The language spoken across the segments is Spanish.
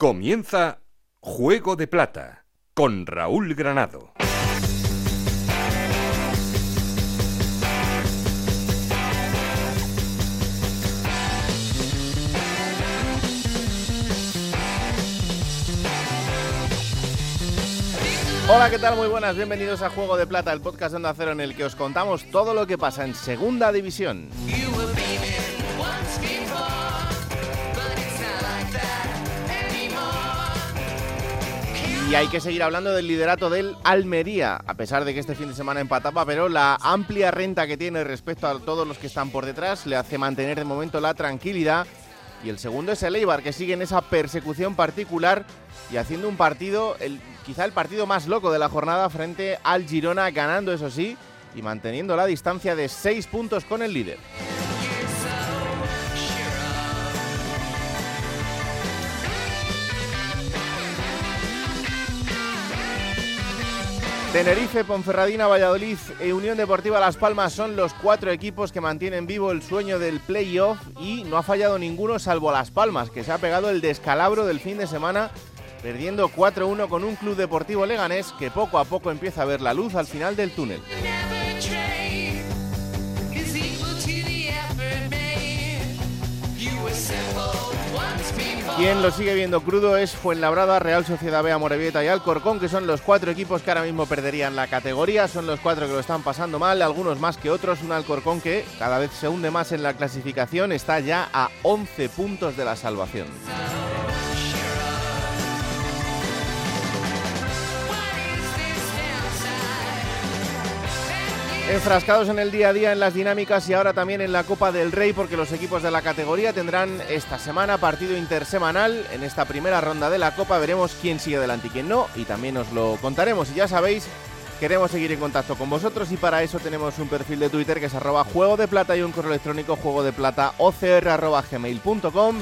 Comienza Juego de Plata con Raúl Granado. Hola, ¿qué tal? Muy buenas, bienvenidos a Juego de Plata, el podcast de Onda Cero en el que os contamos todo lo que pasa en Segunda División. Y hay que seguir hablando del liderato del Almería, a pesar de que este fin de semana empataba, pero la amplia renta que tiene respecto a todos los que están por detrás le hace mantener de momento la tranquilidad. Y el segundo es el Eibar, que sigue en esa persecución particular y haciendo un partido, quizá el partido más loco de la jornada frente al Girona, ganando eso sí, y manteniendo la distancia de seis puntos con el líder. Tenerife, Ponferradina, Valladolid e Unión Deportiva Las Palmas son los cuatro equipos que mantienen vivo el sueño del playoff y no ha fallado ninguno salvo Las Palmas, que se ha pegado el descalabro del fin de semana perdiendo 4-1 con un club deportivo leganés que poco a poco empieza a ver la luz al final del túnel. Quien lo sigue viendo crudo es Fuenlabrada, Real Sociedad B, Morevieta y Alcorcón, que son los cuatro equipos que ahora mismo perderían la categoría. Son los cuatro que lo están pasando mal, algunos más que otros. Un Alcorcón que cada vez se hunde más en la clasificación, está ya a 11 puntos de la salvación. Enfrascados en el día a día en las dinámicas y ahora también en la Copa del Rey porque los equipos de la categoría tendrán esta semana partido intersemanal en esta primera ronda de la Copa. Veremos quién sigue adelante y quién no y también os lo contaremos. Y ya sabéis, queremos seguir en contacto con vosotros y para eso tenemos un perfil de Twitter que es arroba juego de plata y un correo electrónico juego de plata gmail.com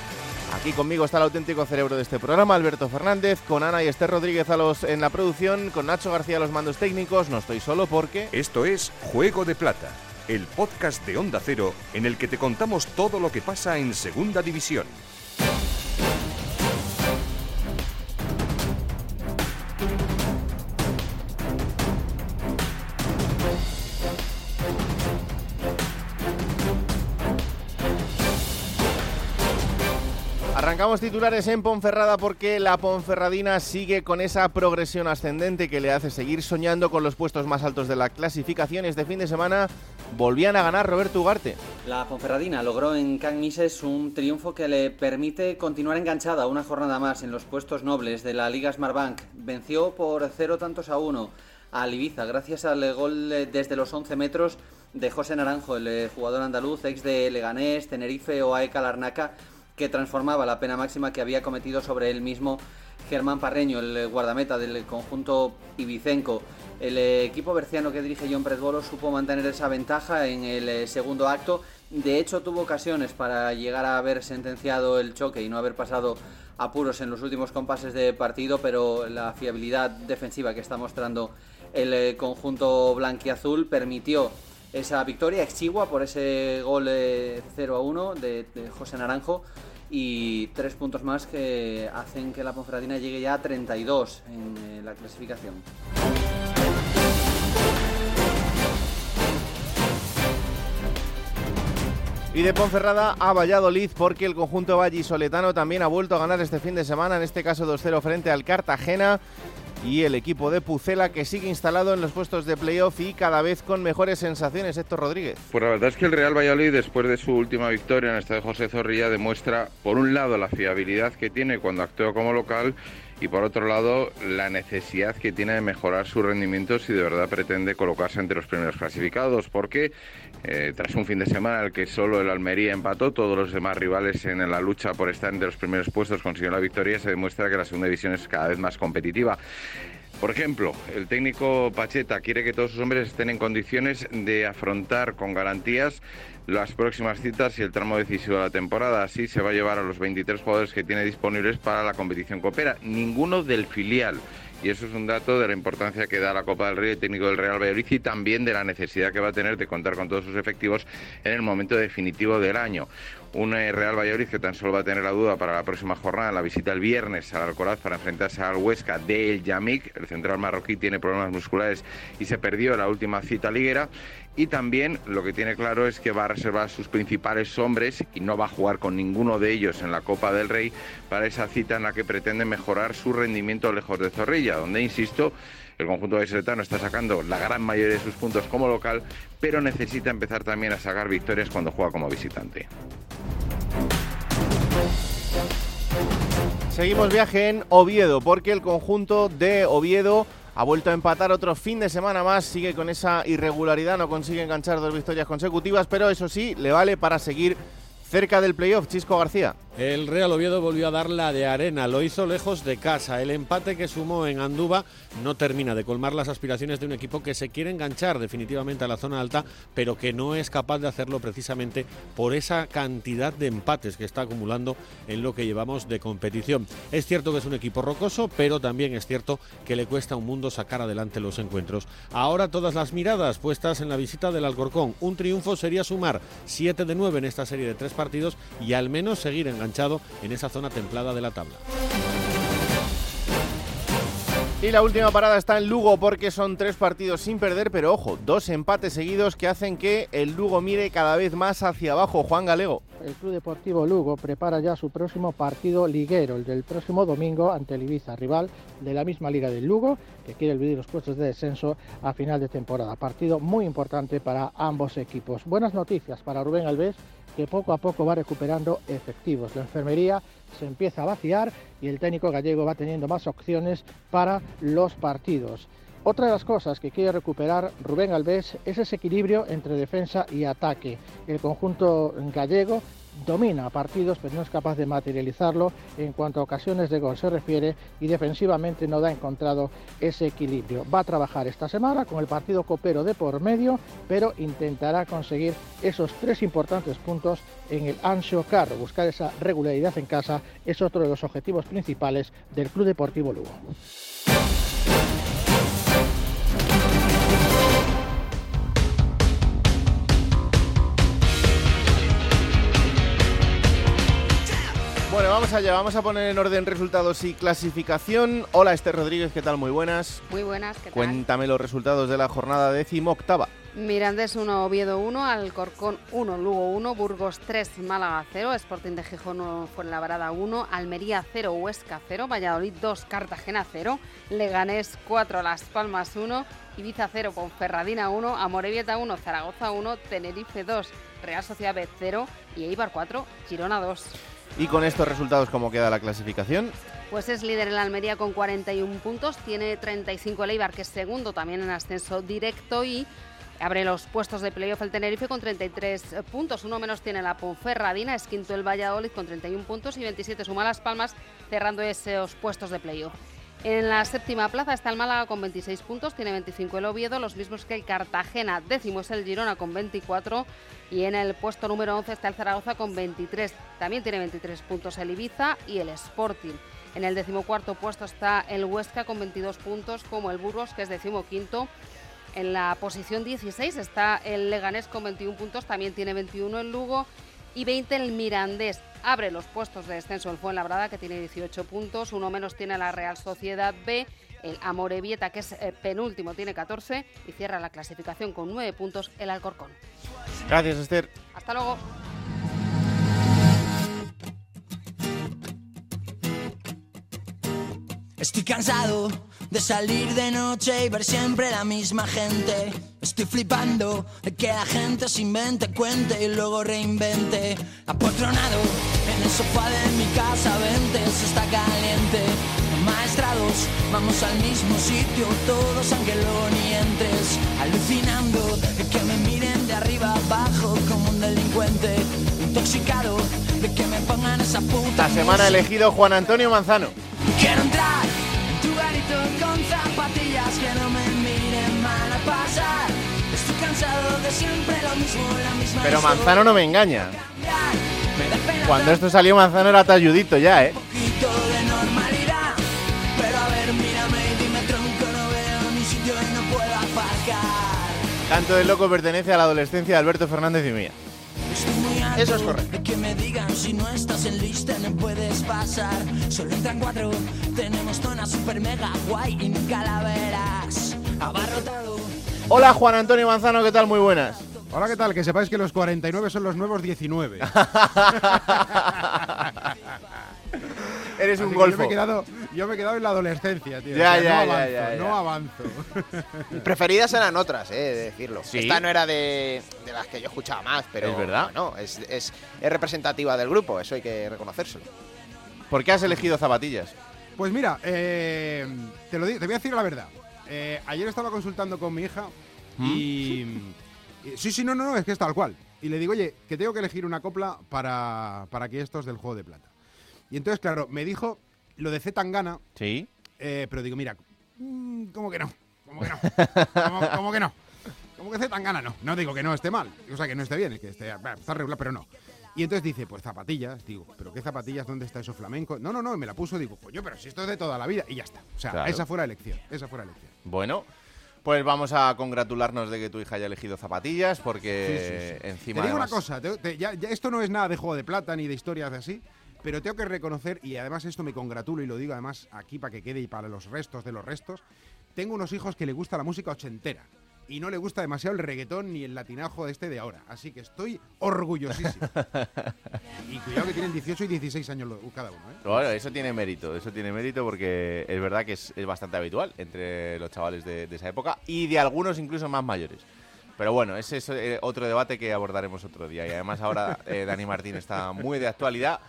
Aquí conmigo está el auténtico cerebro de este programa, Alberto Fernández, con Ana y Esther Rodríguez a los, en la producción, con Nacho García a los mandos técnicos. No estoy solo porque... Esto es Juego de Plata, el podcast de Onda Cero en el que te contamos todo lo que pasa en Segunda División. Arrancamos titulares en Ponferrada porque la Ponferradina sigue con esa progresión ascendente que le hace seguir soñando con los puestos más altos de la clasificación. Este fin de semana volvían a ganar Roberto Ugarte. La Ponferradina logró en Can Mises un triunfo que le permite continuar enganchada una jornada más en los puestos nobles de la Liga Smartbank. Venció por cero tantos a uno al Ibiza gracias al gol desde los 11 metros de José Naranjo, el jugador andaluz, ex de Leganés, Tenerife o AECA Larnaca que transformaba la pena máxima que había cometido sobre él mismo Germán Parreño, el guardameta del conjunto ibicenco. El equipo berciano que dirige John Predbolo supo mantener esa ventaja en el eh, segundo acto. De hecho, tuvo ocasiones para llegar a haber sentenciado el choque y no haber pasado apuros en los últimos compases de partido, pero la fiabilidad defensiva que está mostrando el eh, conjunto blanquiazul permitió esa victoria exigua por ese gol 0 eh, a 1 de, José Naranjo y tres puntos más que hacen que la Ponferradina llegue ya a 32 en eh, la clasificación. Y de Ponferrada a Valladolid porque el conjunto vallisoletano también ha vuelto a ganar este fin de semana, en este caso 2-0 frente al Cartagena y el equipo de Pucela que sigue instalado en los puestos de playoff y cada vez con mejores sensaciones. Héctor Rodríguez. Pues la verdad es que el Real Valladolid, después de su última victoria en el estadio José Zorrilla, demuestra, por un lado, la fiabilidad que tiene cuando actúa como local y por otro lado la necesidad que tiene de mejorar su rendimiento si de verdad pretende colocarse entre los primeros clasificados, porque eh, tras un fin de semana en el que solo el Almería empató, todos los demás rivales en la lucha por estar entre los primeros puestos consiguieron la victoria, se demuestra que la segunda división es cada vez más competitiva. Por ejemplo, el técnico Pacheta quiere que todos sus hombres estén en condiciones de afrontar con garantías las próximas citas y el tramo decisivo de la temporada. Así se va a llevar a los 23 jugadores que tiene disponibles para la competición coopera. Ninguno del filial. Y eso es un dato de la importancia que da la Copa del Rey, el técnico del Real Valladolid y también de la necesidad que va a tener de contar con todos sus efectivos en el momento definitivo del año. Un Real Valladolid que tan solo va a tener la duda para la próxima jornada, la visita el viernes al Alcoraz para enfrentarse al Huesca del Yamik. El central marroquí tiene problemas musculares y se perdió la última cita liguera. Y también lo que tiene claro es que va a reservar sus principales hombres y no va a jugar con ninguno de ellos en la Copa del Rey para esa cita en la que pretende mejorar su rendimiento lejos de Zorrilla, donde, insisto, el conjunto de Setano está sacando la gran mayoría de sus puntos como local, pero necesita empezar también a sacar victorias cuando juega como visitante. Seguimos viaje en Oviedo, porque el conjunto de Oviedo ha vuelto a empatar otro fin de semana más, sigue con esa irregularidad, no consigue enganchar dos victorias consecutivas, pero eso sí, le vale para seguir cerca del playoff, Chisco García. El Real Oviedo volvió a dar la de arena, lo hizo lejos de casa. El empate que sumó en Andúba no termina de colmar las aspiraciones de un equipo que se quiere enganchar definitivamente a la zona alta, pero que no es capaz de hacerlo precisamente por esa cantidad de empates que está acumulando en lo que llevamos de competición. Es cierto que es un equipo rocoso, pero también es cierto que le cuesta un mundo sacar adelante los encuentros. Ahora todas las miradas puestas en la visita del Alcorcón. Un triunfo sería sumar 7 de 9 en esta serie de tres partidos y al menos seguir enganchando en esa zona templada de la tabla. Y la última parada está en Lugo porque son tres partidos sin perder, pero ojo, dos empates seguidos que hacen que el Lugo mire cada vez más hacia abajo. Juan Galego. El Club Deportivo Lugo prepara ya su próximo partido liguero, el del próximo domingo ante el Ibiza, rival de la misma liga del Lugo, que quiere olvidar los puestos de descenso a final de temporada. Partido muy importante para ambos equipos. Buenas noticias para Rubén Alves que poco a poco va recuperando efectivos. La enfermería se empieza a vaciar y el técnico gallego va teniendo más opciones para los partidos. Otra de las cosas que quiere recuperar Rubén Alves es ese equilibrio entre defensa y ataque. El conjunto gallego domina partidos, pero no es capaz de materializarlo en cuanto a ocasiones de gol se refiere y defensivamente no ha encontrado ese equilibrio. Va a trabajar esta semana con el partido copero de por medio, pero intentará conseguir esos tres importantes puntos en el Ansio Carro. Buscar esa regularidad en casa es otro de los objetivos principales del Club Deportivo Lugo. Bueno, vamos allá, vamos a poner en orden resultados y clasificación. Hola Esther Rodríguez, ¿qué tal? Muy buenas. Muy buenas, ¿qué tal? Cuéntame los resultados de la jornada décimo octava. Mirandés 1, Oviedo 1, Alcorcón 1, Lugo 1, Burgos 3, Málaga 0, Sporting de Gijón 1, Fuenlabrada 1, Almería 0, Huesca 0, Valladolid 2, Cartagena 0, Leganés 4, Las Palmas 1, Ibiza 0, Ponferradina 1, Amorebieta 1, Zaragoza 1, Tenerife 2, Real Sociedad B 0 y Eibar 4, Girona 2. ¿Y con estos resultados cómo queda la clasificación? Pues es líder en la Almería con 41 puntos, tiene 35 el Eibar, que es segundo también en ascenso directo y abre los puestos de playoff el Tenerife con 33 puntos. Uno menos tiene la Ponferradina, es quinto el Valladolid con 31 puntos y 27 suma Las Palmas, cerrando esos puestos de playoff. En la séptima plaza está el Málaga con 26 puntos, tiene 25 el Oviedo, los mismos que el Cartagena. Décimo es el Girona con 24 y en el puesto número 11 está el Zaragoza con 23. También tiene 23 puntos el Ibiza y el Sporting. En el decimocuarto puesto está el Huesca con 22 puntos, como el Burgos, que es decimoquinto. En la posición 16 está el Leganés con 21 puntos, también tiene 21 el Lugo y 20 el Mirandés. Abre los puestos de descenso el Fuenlabrada, que tiene 18 puntos, uno menos tiene la Real Sociedad B, el Amorebieta, que es eh, penúltimo, tiene 14 y cierra la clasificación con 9 puntos el Alcorcón. Gracias, Esther. Hasta luego. Estoy cansado de salir de noche y ver siempre la misma gente. Estoy flipando de que la gente se invente, cuente y luego reinvente. Apotronado en el sofá de mi casa, vente, se está caliente. Maestrados, vamos al mismo sitio, todos aunque luego ni entres. Alucinando de que me miren de arriba abajo como un delincuente. Intoxicado de que me pongan esa puta. La semana ha elegido Juan Antonio Manzano. Quiero entrar zapatillas que no me miren mal a pasar. Estoy cansado de siempre lo mismo, la misma Pero. Manzano no me engaña. Cuando esto salió Manzano era talludito ya, ¿eh? Canto del Loco pertenece a la adolescencia de Alberto Fernández y mía. Eso es correcto. Que me digan si no estás en lista no puedes pasar. Solo entran cuatro, tenemos zona super mega guay y calaveras. Abarrotado. Hola Juan Antonio Manzano, ¿qué tal? Muy buenas. Hola, ¿qué tal? Que sepáis que los 49 son los nuevos 19. Eres un Así golfo. Yo me, he quedado, yo me he quedado en la adolescencia, tío. Ya, O sea, ya, no ya, avanzo, ya, ya. no avanzo. Preferidas eran otras, eh, de decirlo. ¿Sí? Esta no era de, de las que yo escuchaba más, pero ¿Es verdad? no, es, es, es representativa del grupo, eso hay que reconocérselo. ¿Por qué has elegido zapatillas? Pues mira, eh, te, lo te voy a decir la verdad. Eh, ayer estaba consultando con mi hija ¿Mm? y, y- Sí, sí, no, no, no, es que es tal cual. Y le digo, oye, que tengo que elegir una copla para, para que estos del juego de plata. Y entonces, claro, me dijo lo de Z Tangana, Sí. eh, pero digo, mira, mm, ¿cómo que no? ¿Cómo que no? ¿Cómo, que no? ¿Cómo que Z Tangana no? No digo que no esté mal, o sea, que no esté bien, que esté, está regular, pero no. Y entonces dice, pues zapatillas, digo, ¿pero qué zapatillas? ¿Dónde está eso flamenco? No, no, no, me la puso, digo, coño, pero si esto es de toda la vida, y ya está. O sea, Claro. esa fue la elección, esa fue la elección. Bueno, pues vamos a congratularnos de que tu hija haya elegido zapatillas porque Sí, sí, sí. encima Te digo además- una cosa, te- te- ya- ya esto no es nada de juego de plata ni de historias de así, pero tengo que reconocer, y además esto me congratulo y lo digo además aquí para que quede y para los restos de los restos, tengo unos hijos que le gusta la música ochentera. Y no le gusta demasiado el reggaetón ni el latinajo de este de ahora. Así que estoy orgullosísimo. y cuidado que tienen 18 y 16 años cada uno, ¿eh? Bueno, eso tiene mérito, eso tiene mérito porque es verdad que es, es bastante habitual entre los chavales de, de esa época y de algunos incluso más mayores. Pero bueno, ese es eh, otro debate que abordaremos otro día. Y además ahora eh, Dani Martín está muy de actualidad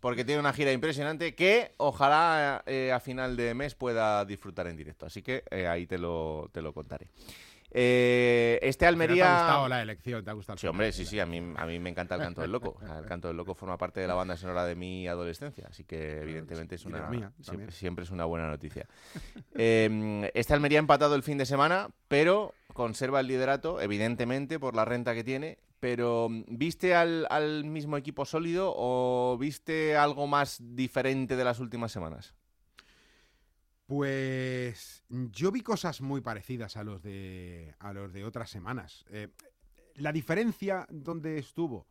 porque tiene una gira impresionante que ojalá eh, a final de mes pueda disfrutar en directo. Así que eh, ahí te lo, te lo contaré. Eh, este Almería... ¿Te ha gustado la elección? ¿Te ha gustado Sí, hombre, sí, sí, a mí, a mí me encanta el canto del loco. El canto del loco forma parte de la banda sonora de mi adolescencia, así que evidentemente es una, mía siempre, es una buena noticia. Eh, este Almería ha empatado el fin de semana, pero conserva el liderato, evidentemente, por la renta que tiene. Pero, ¿viste al, mismo equipo sólido o viste algo más diferente de las últimas semanas? Pues yo vi cosas muy parecidas a los de a los de otras semanas. Eh, la diferencia donde estuvo,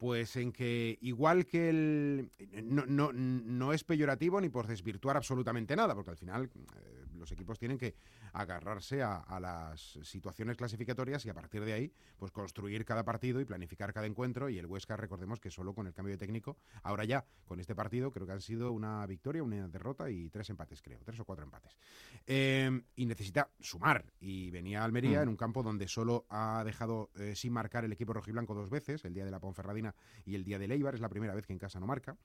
pues en que igual que el no, no, no es peyorativo ni por desvirtuar absolutamente nada, porque al final eh, los equipos tienen que agarrarse a, a las situaciones clasificatorias y a partir de ahí, pues construir cada partido y planificar cada encuentro. Y el Huesca, recordemos que solo con el cambio de técnico, ahora ya con este partido, creo que han sido una victoria, una derrota y tres empates, creo, tres o cuatro empates. Eh, y necesita sumar. Y venía a Almería Mm. en un campo donde solo ha dejado eh, sin marcar el equipo rojiblanco dos veces, el día de la Ponferradina y el día de Leibar, es la primera vez que en casa no marca.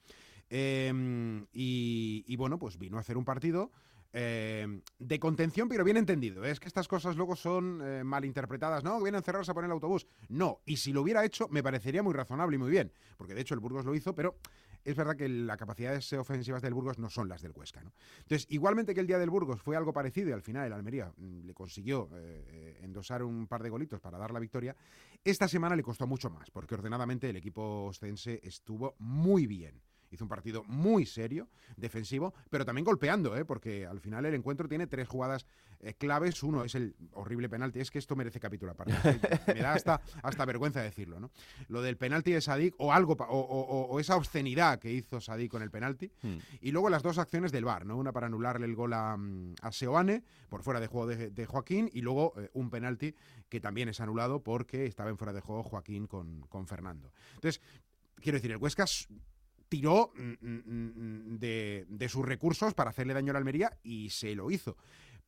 Eh, y, bueno, pues vino a hacer un partido eh, de contención, pero bien entendido. Es que estas cosas luego son eh, malinterpretadas. No, vienen a encerrarse a poner el autobús. No, y si lo hubiera hecho, me parecería muy razonable y muy bien. Porque de hecho el Burgos lo hizo, pero es verdad que las capacidades ofensivas del Burgos no son las del Huesca. ¿no? Entonces, igualmente que el día del Burgos fue algo parecido y al final el Almería mm, le consiguió eh, eh, endosar un par de golitos para dar la victoria, esta semana le costó mucho más, porque ordenadamente el equipo ostense estuvo muy bien. Hizo un partido muy serio, defensivo, pero también golpeando, ¿eh? porque al final el encuentro tiene tres jugadas eh, claves. Uno es el horrible penalti, es que esto merece capítulo aparte. Me da hasta, hasta vergüenza decirlo. ¿no? Lo del penalti de Sadik o algo o, o- o- o esa obscenidad que hizo Sadik con el penalti. Hmm. Y luego las dos acciones del VAR, ¿no? Una para anularle el gol a, mm, a Seoane por fuera de juego de, de Joaquín y luego eh, un penalti que también es anulado porque estaba en fuera de juego Joaquín con, con Fernando. Entonces, quiero decir, el Huesca tiró mm, mm, mm, de, sus recursos para hacerle daño a la Almería y se lo hizo.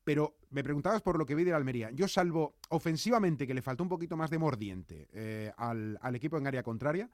Pero me preguntabas por lo que vi de la Almería. Yo salvo ofensivamente que le faltó un poquito más de mordiente eh, al, al equipo en área contraria,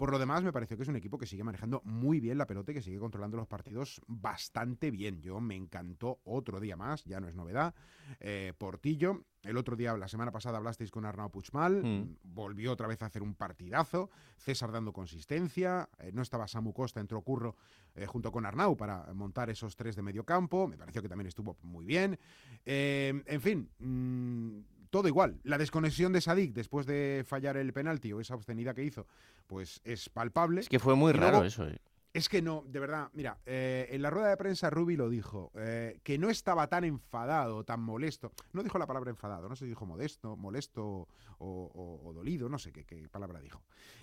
por lo demás, me pareció que es un equipo que sigue manejando muy bien la pelota y que sigue controlando los partidos bastante bien. Yo me encantó otro día más, ya no es novedad. Eh, Portillo, el otro día, la semana pasada, hablasteis con Arnau Puigmal, Mm. volvió otra vez a hacer un partidazo. César dando consistencia, eh, no estaba Samu Costa, entró Curro eh, junto con Arnau para montar esos tres de medio campo. Me pareció que también estuvo muy bien. Eh, en fin, mm, todo igual. La desconexión de Sadik después de fallar el penalti o esa obscenidad que hizo, pues es palpable. Es que fue muy Y raro luego- eso. eh. Es que no, de verdad, mira, eh, en la rueda de prensa Rubi lo dijo, eh, que no estaba tan enfadado, tan molesto. No dijo la palabra enfadado, no se dijo modesto, molesto o, dolido, no sé qué, palabra dijo.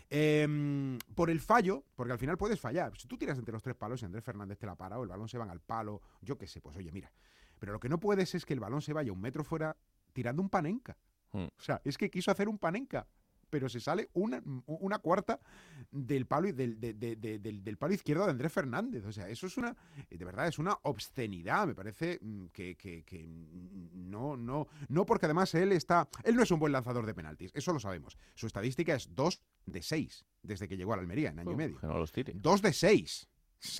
Em, por el fallo, porque al final puedes fallar. Si tú tiras entre los tres palos y Andrés Fernández te la para o el balón se va al palo, yo qué sé, pues oye, mira. Pero lo que no puedes es que el balón se vaya un metro fuera tirando un panenca. Hmm. O sea, es que quiso hacer un panenca pero se sale una, una cuarta del palo, del, del, palo izquierdo de Andrés Fernández. O sea, eso es una, de verdad, es una obscenidad. Me parece mm, que, que, no, no, no, porque además él está, él no es un buen lanzador de penaltis, eso lo sabemos. Su estadística es 2 de 6 desde que llegó a la Almería en año y medio. 2 de 6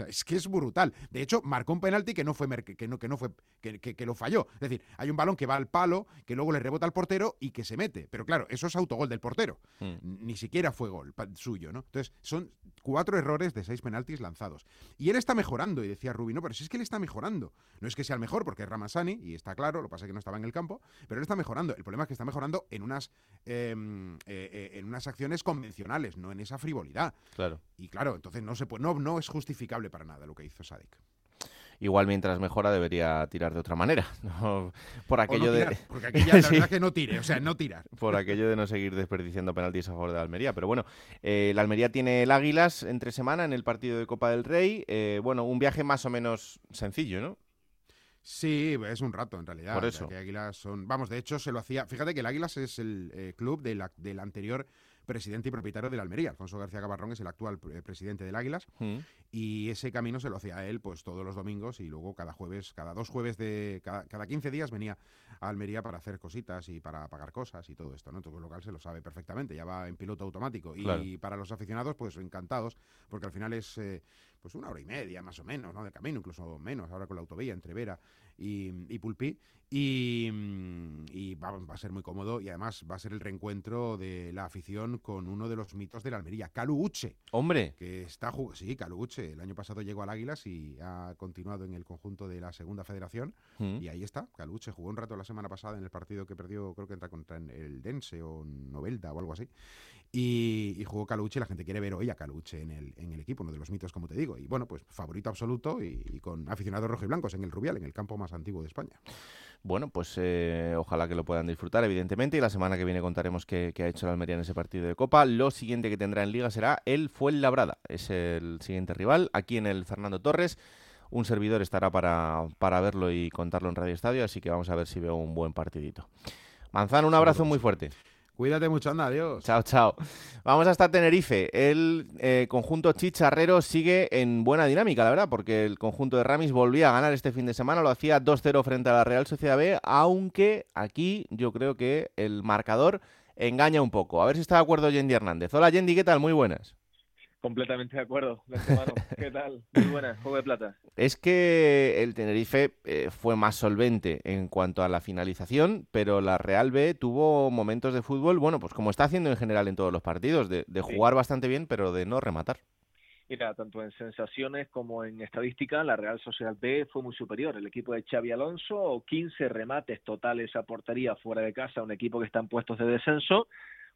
es que es brutal. De hecho, marcó un penalti que no fue que no, que no fue que, que, lo falló. Es decir, hay un balón que va al palo, que luego le rebota al portero y que se mete. Pero claro, eso es autogol del portero. Hmm. Ni siquiera fue gol suyo, ¿no? Entonces, son cuatro errores de seis penaltis lanzados. Y él está mejorando, y decía Rubino, pero si es que él está mejorando. No es que sea el mejor, porque es Ramasani, y está claro, lo que pasa es que no estaba en el campo, pero él está mejorando. El problema es que está mejorando en unas, em, eh, eh, en unas acciones convencionales, no en esa frivolidad. Claro. Y claro, entonces no, se puede, no, no es justificable para nada lo que hizo Sadik igual mientras mejora debería tirar de otra manera. por aquello de. Porque aquí ya la verdad que no tire, o sea, no tirar. por aquello de no seguir desperdiciando penaltis a favor de la Almería. Pero bueno, eh, la Almería tiene el Águilas entre semana en el partido de Copa del Rey. Eh, bueno, un viaje más o menos sencillo, ¿no? Sí, es un rato en realidad. Por eso. Águilas son. Vamos, de hecho se lo hacía. Fíjate que el Águilas es el eh, club de la, del anterior presidente y propietario de la Almería. Alfonso García Cabarrón es el actual eh, presidente del Águilas mm. y ese camino se lo hacía él pues todos los domingos y luego cada jueves, cada dos jueves de cada, cada 15 días venía a Almería para hacer cositas y para pagar cosas y todo esto, ¿no? Todo el local se lo sabe perfectamente, ya va en piloto automático y para los aficionados pues encantados porque al final es eh, pues una hora y media más o menos, ¿no? De camino, incluso menos, ahora con la autovía entre Vera y, y Pulpí. Y, va, a ser muy cómodo y además va a ser el reencuentro de la afición con uno de los mitos de la Almería, Calu Uche. Hombre. Que está Sí, Calu Uche. El año pasado llegó al Águilas y ha continuado en el conjunto de la segunda federación. Mm. Y ahí está, Calu Uche. Jugó un rato la semana pasada en el partido que perdió, creo que entra contra el Dense o Novelda o algo así. Y, jugó Caluche, la gente quiere ver hoy a Caluche en el, en el equipo, uno de los mitos, como te digo. Y bueno, pues favorito absoluto y, con aficionados rojiblancos en el Rubial, en el campo más antiguo de España. Bueno, pues eh, ojalá que lo puedan disfrutar, evidentemente, y la semana que viene contaremos qué, ha hecho la Almería en ese partido de Copa. Lo siguiente que tendrá en Liga será el Fuenlabrada, es el siguiente rival, aquí en el Fernando Torres. Un servidor estará para, para verlo y contarlo en Radio Estadio, así que vamos a ver si veo un buen partidito. Manzano, un abrazo muy fuerte. Cuídate mucho, anda, adiós. Chao, chao. Vamos hasta Tenerife. El eh, conjunto chicharrero sigue en buena dinámica, la verdad, porque el conjunto de Ramis volvía a ganar este fin de semana, lo hacía 2-0 frente a la Real Sociedad B, aunque aquí yo creo que el marcador engaña un poco. A ver si está de acuerdo Yendi Hernández. Hola Yendi, ¿qué tal? Muy buenas. Completamente de acuerdo, ¿Qué tal? Muy buena, juego de plata. Es que el Tenerife eh, fue más solvente en cuanto a la finalización, pero la Real B tuvo momentos de fútbol, bueno, pues como está haciendo en general en todos los partidos, de, jugar bastante bien, pero de no rematar. Mira, tanto en sensaciones como en estadística, la Real Sociedad B fue muy superior. El equipo de Xavi Alonso, 15 remates totales a portería fuera de casa, un equipo que está en puestos de descenso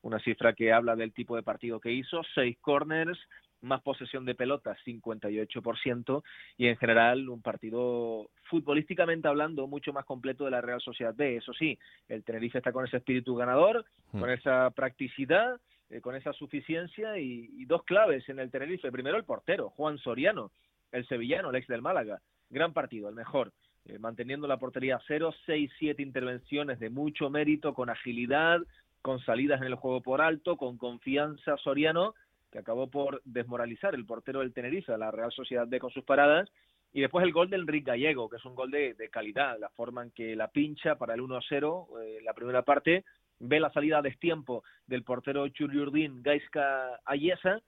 una cifra que habla del tipo de partido que hizo, seis corners, más posesión de pelota, 58%, y en general un partido futbolísticamente hablando mucho más completo de la Real Sociedad B. Eso sí, el Tenerife está con ese espíritu ganador, hmm. con esa practicidad, eh, con esa suficiencia y, dos claves en el Tenerife. Primero el portero, Juan Soriano, el sevillano, el ex del Málaga. Gran partido, el mejor. Eh, manteniendo la portería a cero, seis, siete intervenciones de mucho mérito, con agilidad, con salidas en el juego por alto, con confianza Soriano, que acabó por desmoralizar el portero del Tenerife, la Real Sociedad B con sus paradas, y después el gol del Rick Gallego, que es un gol de, calidad, la forma en que la pincha para el 1-0, eh, la primera parte, ve la salida a destiempo del portero Churiurdin Gaiska Ayesa,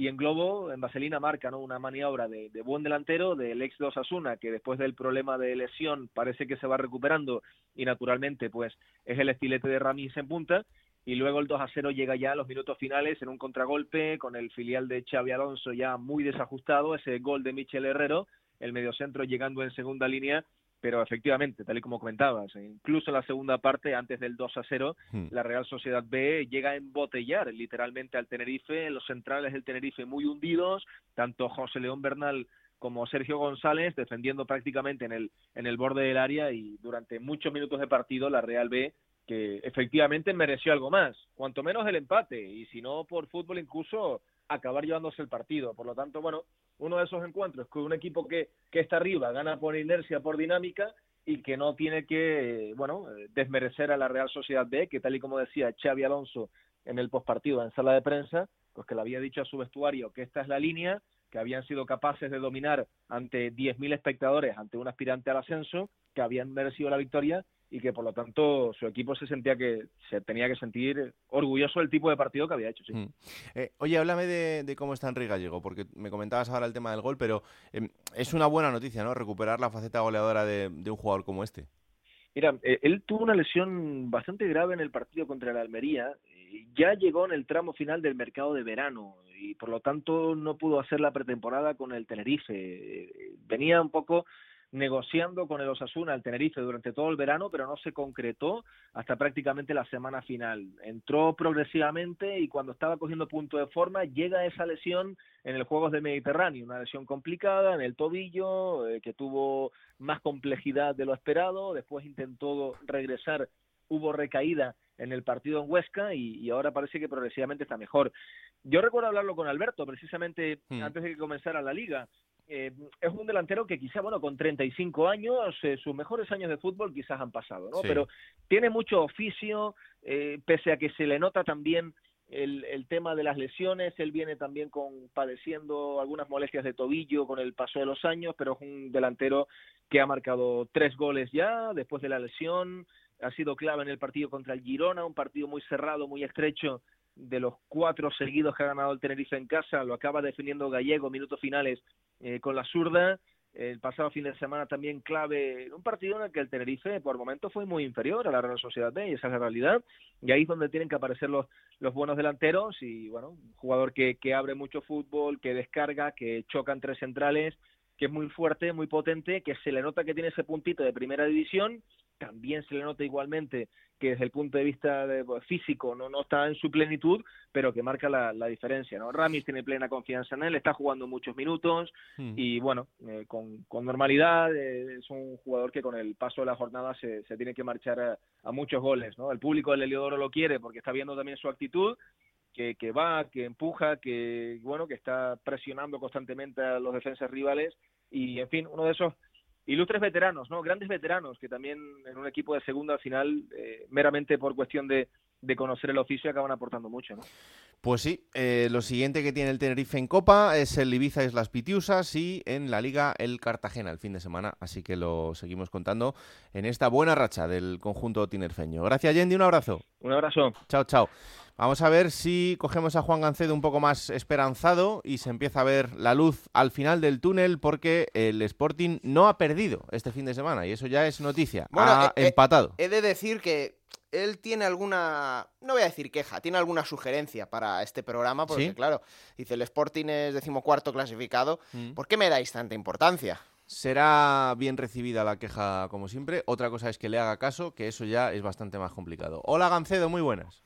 y en globo, en Vaselina marca ¿no? una maniobra de, buen delantero del ex de Osasuna, que después del problema de lesión parece que se va recuperando y naturalmente pues es el estilete de Ramis en punta, y luego el 2 a 0 llega ya a los minutos finales en un contragolpe con el filial de Xavi Alonso ya muy desajustado, ese gol de Michel Herrero, el mediocentro llegando en segunda línea pero efectivamente, tal y como comentabas, incluso en la segunda parte, antes del 2 a 0, Hmm. la Real Sociedad B llega a embotellar literalmente al Tenerife, los centrales del Tenerife muy hundidos, tanto José León Bernal como Sergio González defendiendo prácticamente en el, en el borde del área y durante muchos minutos de partido la Real B que efectivamente mereció algo más, cuanto menos el empate y si no por fútbol incluso acabar llevándose el partido. Por lo tanto, bueno, uno de esos encuentros con un equipo que, que está arriba, gana por inercia, por dinámica y que no tiene que, bueno, eh, desmerecer a la Real Sociedad B, que tal y como decía Xavi Alonso en el postpartido en sala de prensa, pues que le había dicho a su vestuario que esta es la línea, que habían sido capaces de dominar ante 10.000 espectadores, ante un aspirante al ascenso, que habían merecido la victoria y que por lo tanto su equipo se sentía que se tenía que sentir orgulloso del tipo de partido que había hecho, sí. Mm. Eh, oye, háblame de, de cómo está Enrique Gallego, porque me comentabas ahora el tema del gol, pero em, es una buena noticia, ¿no? Recuperar la faceta goleadora de, de un jugador como este. Mira, eh, él tuvo una lesión bastante grave en el partido contra el Almería. Ya llegó en el tramo final del mercado de verano y por lo tanto no pudo hacer la pretemporada con el Tenerife. Eh, Venía un poco negociando con el Osasuna el Tenerife durante todo el verano, pero no se concretó hasta prácticamente la semana final. Entró progresivamente y cuando estaba cogiendo punto de forma llega esa lesión en el Juegos del Mediterráneo, una lesión complicada en el tobillo eh, que tuvo más complejidad de lo esperado, después intentó regresar, hubo recaída en el partido en Huesca y, y ahora parece que progresivamente está mejor. Yo recuerdo hablarlo con Alberto precisamente Hmm. antes de que comenzara la liga. Eh, es un delantero que quizá, bueno, con 35 años, eh, sus mejores años de fútbol quizás han pasado, ¿no? Sí. Pero tiene mucho oficio, eh, pese a que se le nota también el, el tema de las lesiones, él viene también con padeciendo algunas molestias de tobillo con el paso de los años, pero es un delantero que ha marcado tres goles ya después de la lesión, ha sido clave en el partido contra el Girona, un partido muy cerrado, muy estrecho, de los cuatro seguidos que ha ganado el Tenerife en casa, lo acaba defendiendo Gallego, minutos finales eh, con la zurda, el pasado fin de semana también clave, un partido en el que el Tenerife por momentos fue muy inferior a la Real Sociedad B, y esa es la realidad, y ahí es donde tienen que aparecer los, los buenos delanteros, y bueno, un jugador que, que abre mucho fútbol, que descarga, que choca entre centrales, que es muy fuerte, muy potente, que se le nota que tiene ese puntito de primera división, también se le nota igualmente que desde el punto de vista de- pues, físico no, no está en su plenitud, pero que marca la, la diferencia. ¿no? Ramis tiene plena confianza en él, está jugando muchos minutos Hmm. y bueno, eh, con, con normalidad eh, es un jugador que con el paso de la jornada se, se tiene que marchar a, a muchos goles. ¿no? El público del Heliodoro lo quiere porque está viendo también su actitud, que, que va, que empuja, que bueno, que está presionando constantemente a los defensas rivales y en fin, uno de esos ilustres veteranos, ¿no? Grandes veteranos que también en un equipo de segunda al final, eh, meramente por cuestión de, de conocer el oficio, acaban aportando mucho, ¿no? Pues sí, eh, lo siguiente que tiene el Tenerife en Copa es el Ibiza Islas Pitiusas y en la Liga el Cartagena el fin de semana, así que lo seguimos contando en esta buena racha del conjunto tinerfeño. Gracias, Yendi, un abrazo. Un abrazo. Chao, chao. Vamos a ver si cogemos a Juan Gancedo un poco más esperanzado y se empieza a ver la luz al final del túnel porque el Sporting no ha perdido este fin de semana y eso ya es noticia. Bueno, ha eh, eh, empatado. He de decir que él tiene alguna, no voy a decir queja, tiene alguna sugerencia para este programa, porque ¿Sí? claro, dice el Sporting es decimocuarto clasificado, Mm. ¿por qué me dais tanta importancia? Será bien recibida la queja como siempre. Otra cosa es que le haga caso, que eso ya es bastante más complicado. Hola Gancedo, muy buenas.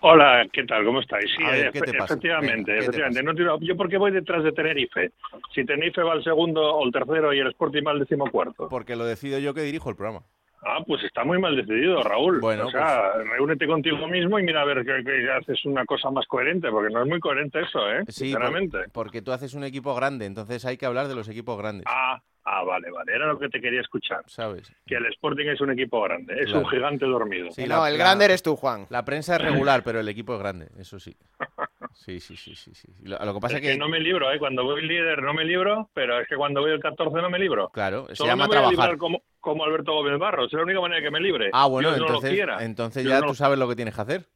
Hola, ¿qué tal? ¿Cómo estáis? Sí, ver, ¿qué te pasa? efectivamente, Venga, ¿qué te efectivamente. No yo porque voy detrás de Tenerife. Si Tenerife va al segundo o el tercero y el Sporting va al decimocuarto. Porque lo decido yo que dirijo el programa. Ah, pues está muy mal decidido, Raúl. Bueno, pues o sea, reúnete contigo mismo y mira a ver que, que haces una cosa más coherente, porque no es muy coherente eso, ¿eh? Sí, por- Sinceramente. porque tú haces un equipo grande, entonces hay que hablar de los equipos grandes. Ah, ah, vale, vale. Era lo que te quería escuchar. ¿Sabes? Que el Sporting es un equipo grande, es Claro. un gigante dormido. Sí, no, la- el la- grande eres tú, Juan. La prensa es regular, pero el equipo es grande, eso sí. Sí, sí, sí, sí. sí. Lo, lo que pasa es es que que, no me libro, ¿eh? Cuando voy líder no me libro, pero es que cuando voy el 14 no me libro. claro, se Solo llama me voy a trabajar. librar como, como Alberto Gómez Barros. Es la única manera que me libre. Ah, bueno, Dios no lo entonces, entonces ya no- tú sabes lo que tienes que hacer.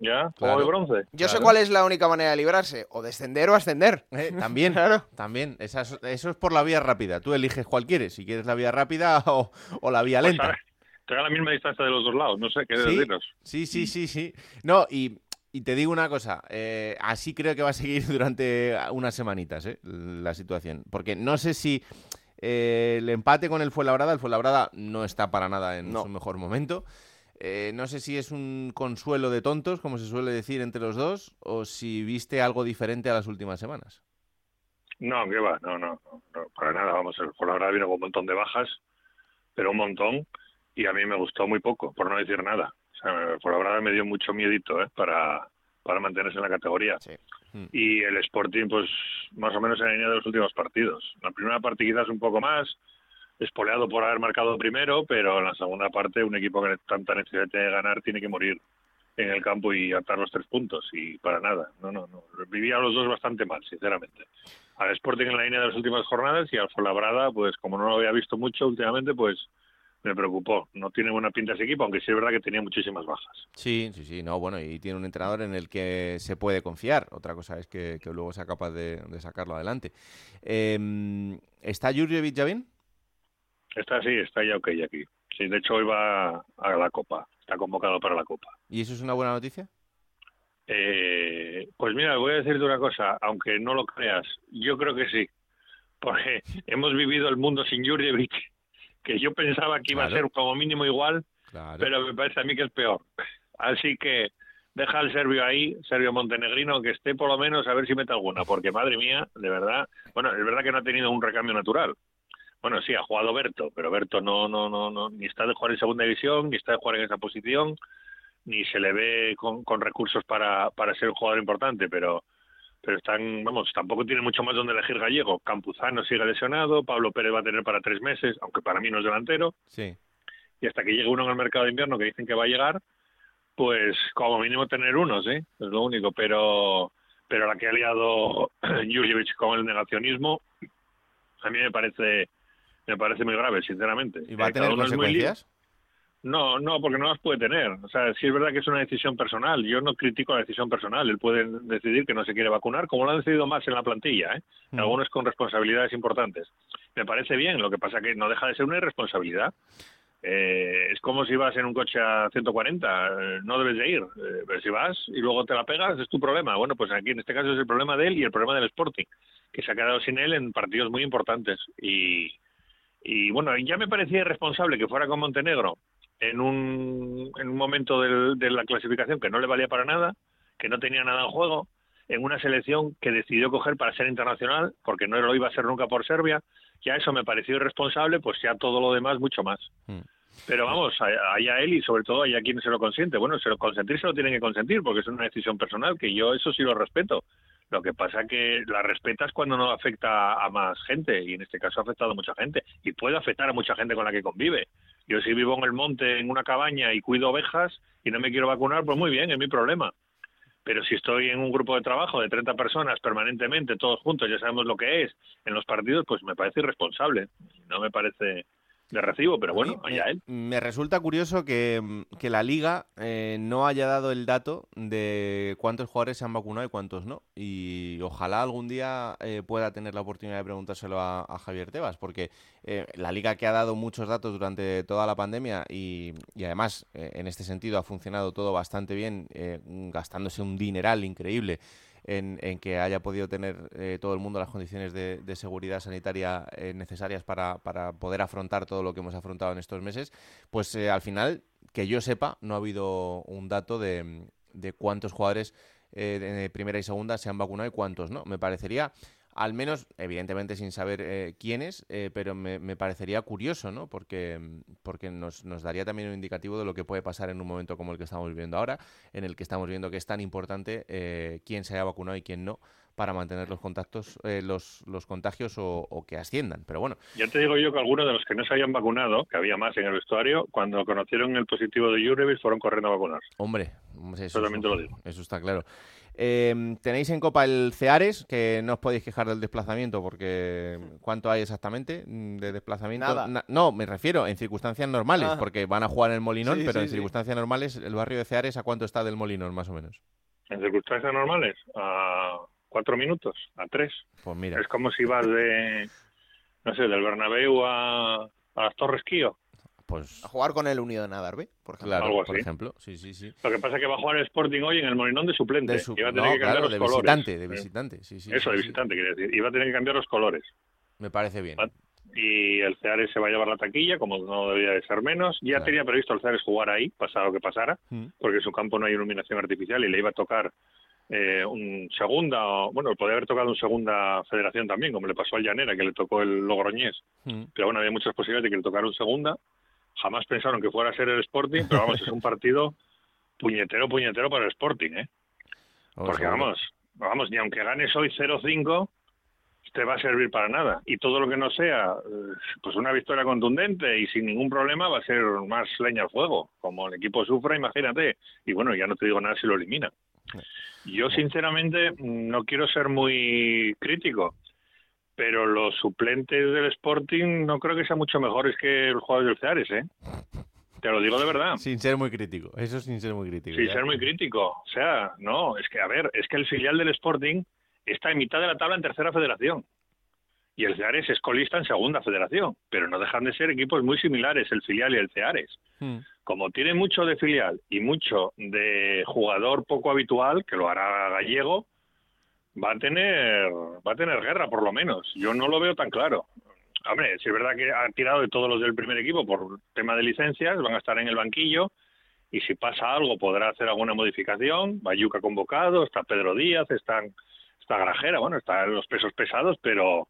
Ya, Claro. como de bronce. Yo sé cuál es la única manera de librarse, o descender o ascender. Eh, También, Claro. también. Esa eso es por la vía rápida. Tú eliges cuál quieres, si quieres la vía rápida o, o la vía Pues, lenta. ¿sabes? Tenga la misma distancia de los dos lados, no sé qué Sí. deciros. Sí, sí, sí, sí. No, y, y te digo una cosa, eh, así creo que va a seguir durante unas semanitas eh, la situación. Porque no sé si Eh, el empate con el Fuenlabrada, el Fuenlabrada no está para nada en su mejor momento. Eh, no sé si es un consuelo de tontos, como se suele decir entre los dos, o si viste algo diferente a las últimas semanas. No, que va, no, no, no, para nada. Vamos, el Fuenlabrada vino con un montón de bajas, pero un montón, y a mí me gustó muy poco, por no decir nada. O sea, el Fuenlabrada me dio mucho miedito ¿eh? para, para mantenerse en la categoría. Mm. Y el Sporting, pues más o menos en la línea de los últimos partidos. La primera parte quizás un poco más, espoleado por haber marcado primero, pero en la segunda parte un equipo que tanta necesidad de ganar tiene que morir en el campo y atar los tres puntos y para nada. No, no, no. Vivía los dos bastante mal, sinceramente. Al Sporting en la línea de las últimas jornadas y al Fuenlabrada, pues como no lo había visto mucho últimamente, pues me preocupó. No tiene buena pinta ese equipo, aunque sí es verdad que tenía muchísimas bajas. Sí, sí, sí, no, bueno, y tiene un entrenador en el que se puede confiar. Otra cosa es que, que luego sea capaz de, de sacarlo adelante. Eh, ¿Está Jurjevic ya bien? Está sí, está ya ok aquí. Sí, de hecho hoy va a la Copa, está convocado para la Copa. ¿Y eso es una buena noticia? Eh, pues mira, voy a decirte una cosa, aunque no lo creas, yo creo que sí, porque hemos vivido el mundo sin Jurjevic, que yo pensaba que iba a ser como mínimo igual, pero me parece a mí que es peor. Así que deja al serbio ahí, serbio montenegrino, que esté por lo menos a ver si mete alguna, porque madre mía, de verdad, bueno, es verdad que no ha tenido un recambio natural. Bueno, sí, ha jugado Berto, pero Berto no, no, no, no, ni está de jugar en segunda división, ni está de jugar en esa posición, ni se le ve con, con recursos para, para ser un jugador importante, pero pero están, vamos, tampoco tiene mucho más donde elegir gallego. Campuzano sigue lesionado, Pablo Pérez va a tener para tres meses, aunque para mí no es delantero. Sí. Y hasta que llegue uno en el mercado de invierno que dicen que va a llegar, pues como mínimo tener uno, sí, es lo único. Pero pero la que ha liado Jurjevic con el negacionismo, a mí me parece me parece muy grave, sinceramente. ¿Y va a Eh, tener consecuencias? No, no, porque no las puede tener. O sea, sí es verdad que es una decisión personal. Yo no critico la decisión personal. Él puede decidir que no se quiere vacunar, como lo han decidido más en la plantilla, ¿eh? Mm. Algunos con responsabilidades importantes. Me parece bien, lo que pasa que no deja de ser una irresponsabilidad. Eh, es como si vas en un coche a 140, eh, no debes de ir. Eh, pero si vas y luego te la pegas, es tu problema. Bueno, pues aquí en este caso es el problema de él y el problema del Sporting, que se ha quedado sin él en partidos muy importantes. Y, y bueno, ya me parecía irresponsable que fuera con Montenegro en un, en un momento del- de la clasificación que no le valía para nada, que no tenía nada en juego, en una selección que decidió coger para ser internacional, porque no lo iba a ser nunca por Serbia, ya eso me pareció irresponsable, pues ya todo lo demás mucho más. Pero vamos, allá él y sobre todo allá quien se lo consiente. Bueno, se lo consentir se lo tienen que consentir porque es una decisión personal que yo eso sí lo respeto. Lo que pasa que la respetas cuando no afecta a más gente y en este caso ha afectado a mucha gente y puede afectar a mucha gente con la que convive. Yo si vivo en el monte en una cabaña y cuido ovejas y no me quiero vacunar, pues muy bien, es mi problema. Pero si estoy en un grupo de trabajo de 30 personas permanentemente, todos juntos, ya sabemos lo que es, en los partidos, pues me parece irresponsable. No me parece de recibo, pero bueno, allá él. Me resulta curioso que, mm, que la liga eh, no haya dado el dato de cuántos jugadores se han vacunado y cuántos no. Y ojalá algún día eh, pueda tener la oportunidad de preguntárselo a, a Javier Tebas, porque eh, la liga que ha dado muchos datos durante toda la pandemia y, y además eh, en este sentido ha funcionado todo bastante bien, eh, gastándose un dineral increíble en, en que haya podido tener eh, todo el mundo las condiciones de, de seguridad sanitaria eh, necesarias para, para poder afrontar todo lo que hemos afrontado en estos meses, pues eh, al final, que yo sepa, no ha habido un dato de, de cuántos jugadores de primera y segunda se han vacunado y cuántos no. Me parecería, al menos, evidentemente sin saber eh, quiénes, eh, pero me, me parecería curioso, ¿no? Porque, porque nos, nos daría también un indicativo de lo que puede pasar en un momento como el que estamos viviendo ahora, en el que estamos viendo que es tan importante eh, quién se haya vacunado y quién no para mantener los contactos, eh, los, los contagios o, o que asciendan. Pero bueno, Ya te digo yo que algunos de los que no se habían vacunado, que había más en el vestuario, cuando conocieron el positivo de Jurjevic fueron corriendo a vacunar. Hombre, hombre, eso, Eso también te lo digo. eso está claro. Eh, tenéis en Copa el Ceares, que no os podéis quejar del desplazamiento, porque ¿cuánto hay exactamente mm, de desplazamiento? Nada. Na- no, me refiero en circunstancias normales, porque van a jugar en el Molinón, Sí, pero sí, en sí. circunstancias normales, el barrio de Ceares, ¿a cuánto está del Molinón, más o menos? En circunstancias normales, a cuatro minutos, a tres. Pues mira, Es como si vas de, no sé, del Bernabéu a, a las Torres Kío. Pues A jugar con el Unión a Darby, por ejemplo. claro, algo por así. ejemplo, sí, sí, sí. Lo que pasa es que va a jugar el Sporting hoy en el Molinón de suplente. De su- y va a tener no, que cambiar claro, los de colores. visitante, de visitante, sí, sí. Eso, sí, de sí. visitante, quiere decir. Y va a tener que cambiar los colores. Me parece bien. Va- y el Ceares se va a llevar la taquilla, como no debía de ser menos. Ya tenía previsto el Ceares jugar ahí, pasado lo que pasara, Mm. porque en su campo no hay iluminación artificial y le iba a tocar eh, un segunda, o- bueno, podría haber tocado un segunda federación también, como le pasó al Llanera, que le tocó el Logroñés. Mm. Pero bueno, había muchas posibilidades de que le tocara un segunda. Jamás pensaron que fuera a ser el Sporting, pero vamos, es un partido puñetero, puñetero para el Sporting, ¿eh? Porque seguro. vamos, vamos, ni aunque ganes hoy 0-5, te va a servir para nada. Y todo lo que no sea, eh, pues una victoria contundente y sin ningún problema va a ser más leña al fuego. Como el equipo sufra, imagínate. Y bueno, ya no te digo nada si lo elimina. Yo sinceramente no quiero ser muy crítico, pero los suplentes del Sporting no creo que sean mucho mejores que los jugadores del Ceares, ¿eh? Te lo digo de verdad. Sin ser muy crítico, eso sin ser muy crítico. Sin ya. ser muy crítico. O sea, no, es que, a ver, es que el filial del Sporting está en mitad de la tabla en tercera federación. Y el Ceares es colista en segunda federación. Pero no dejan de ser equipos muy similares, el filial y el Ceares. Mm. Como tiene mucho de filial y mucho de jugador poco habitual, que lo hará gallego, va a tener, va a tener guerra por lo menos. Yo no lo veo tan claro. Hombre, si es verdad que han tirado de todos los del primer equipo por tema de licencias, van a estar en el banquillo y si pasa algo podrá hacer alguna modificación. Bayuca convocado, está Pedro Díaz, están, está Grajera, bueno, están los pesos pesados, pero